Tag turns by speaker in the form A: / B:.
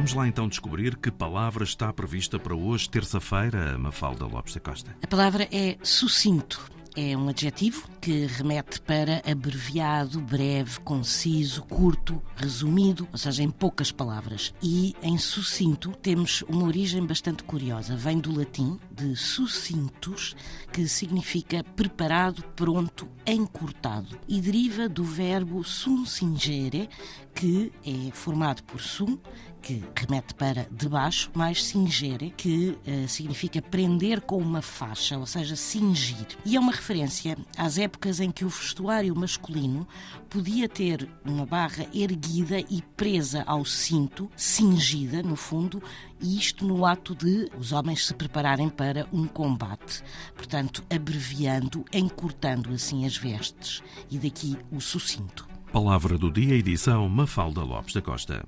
A: Vamos lá então descobrir que palavra está prevista para hoje, terça-feira, Mafalda Lopes da Costa.
B: A palavra é sucinto. É um adjetivo que remete para abreviado, breve, conciso, curto, resumido, ou seja, em poucas palavras. E em sucinto temos uma origem bastante curiosa. Vem do latim, de sucintus, que significa preparado, pronto, encurtado. E deriva do verbo sum singere, que é formado por sum, que remete para debaixo, mais singere, que uh, significa prender com uma faixa, ou seja, cingir. E é uma referência às épocas em que o vestuário masculino podia ter uma barra erguida e presa ao cinto, cingida, no fundo, e isto no ato de os homens se prepararem para um combate. Portanto, abreviando, encurtando assim as vestes. E daqui o sucinto.
A: Palavra do dia, edição Mafalda Lopes da Costa.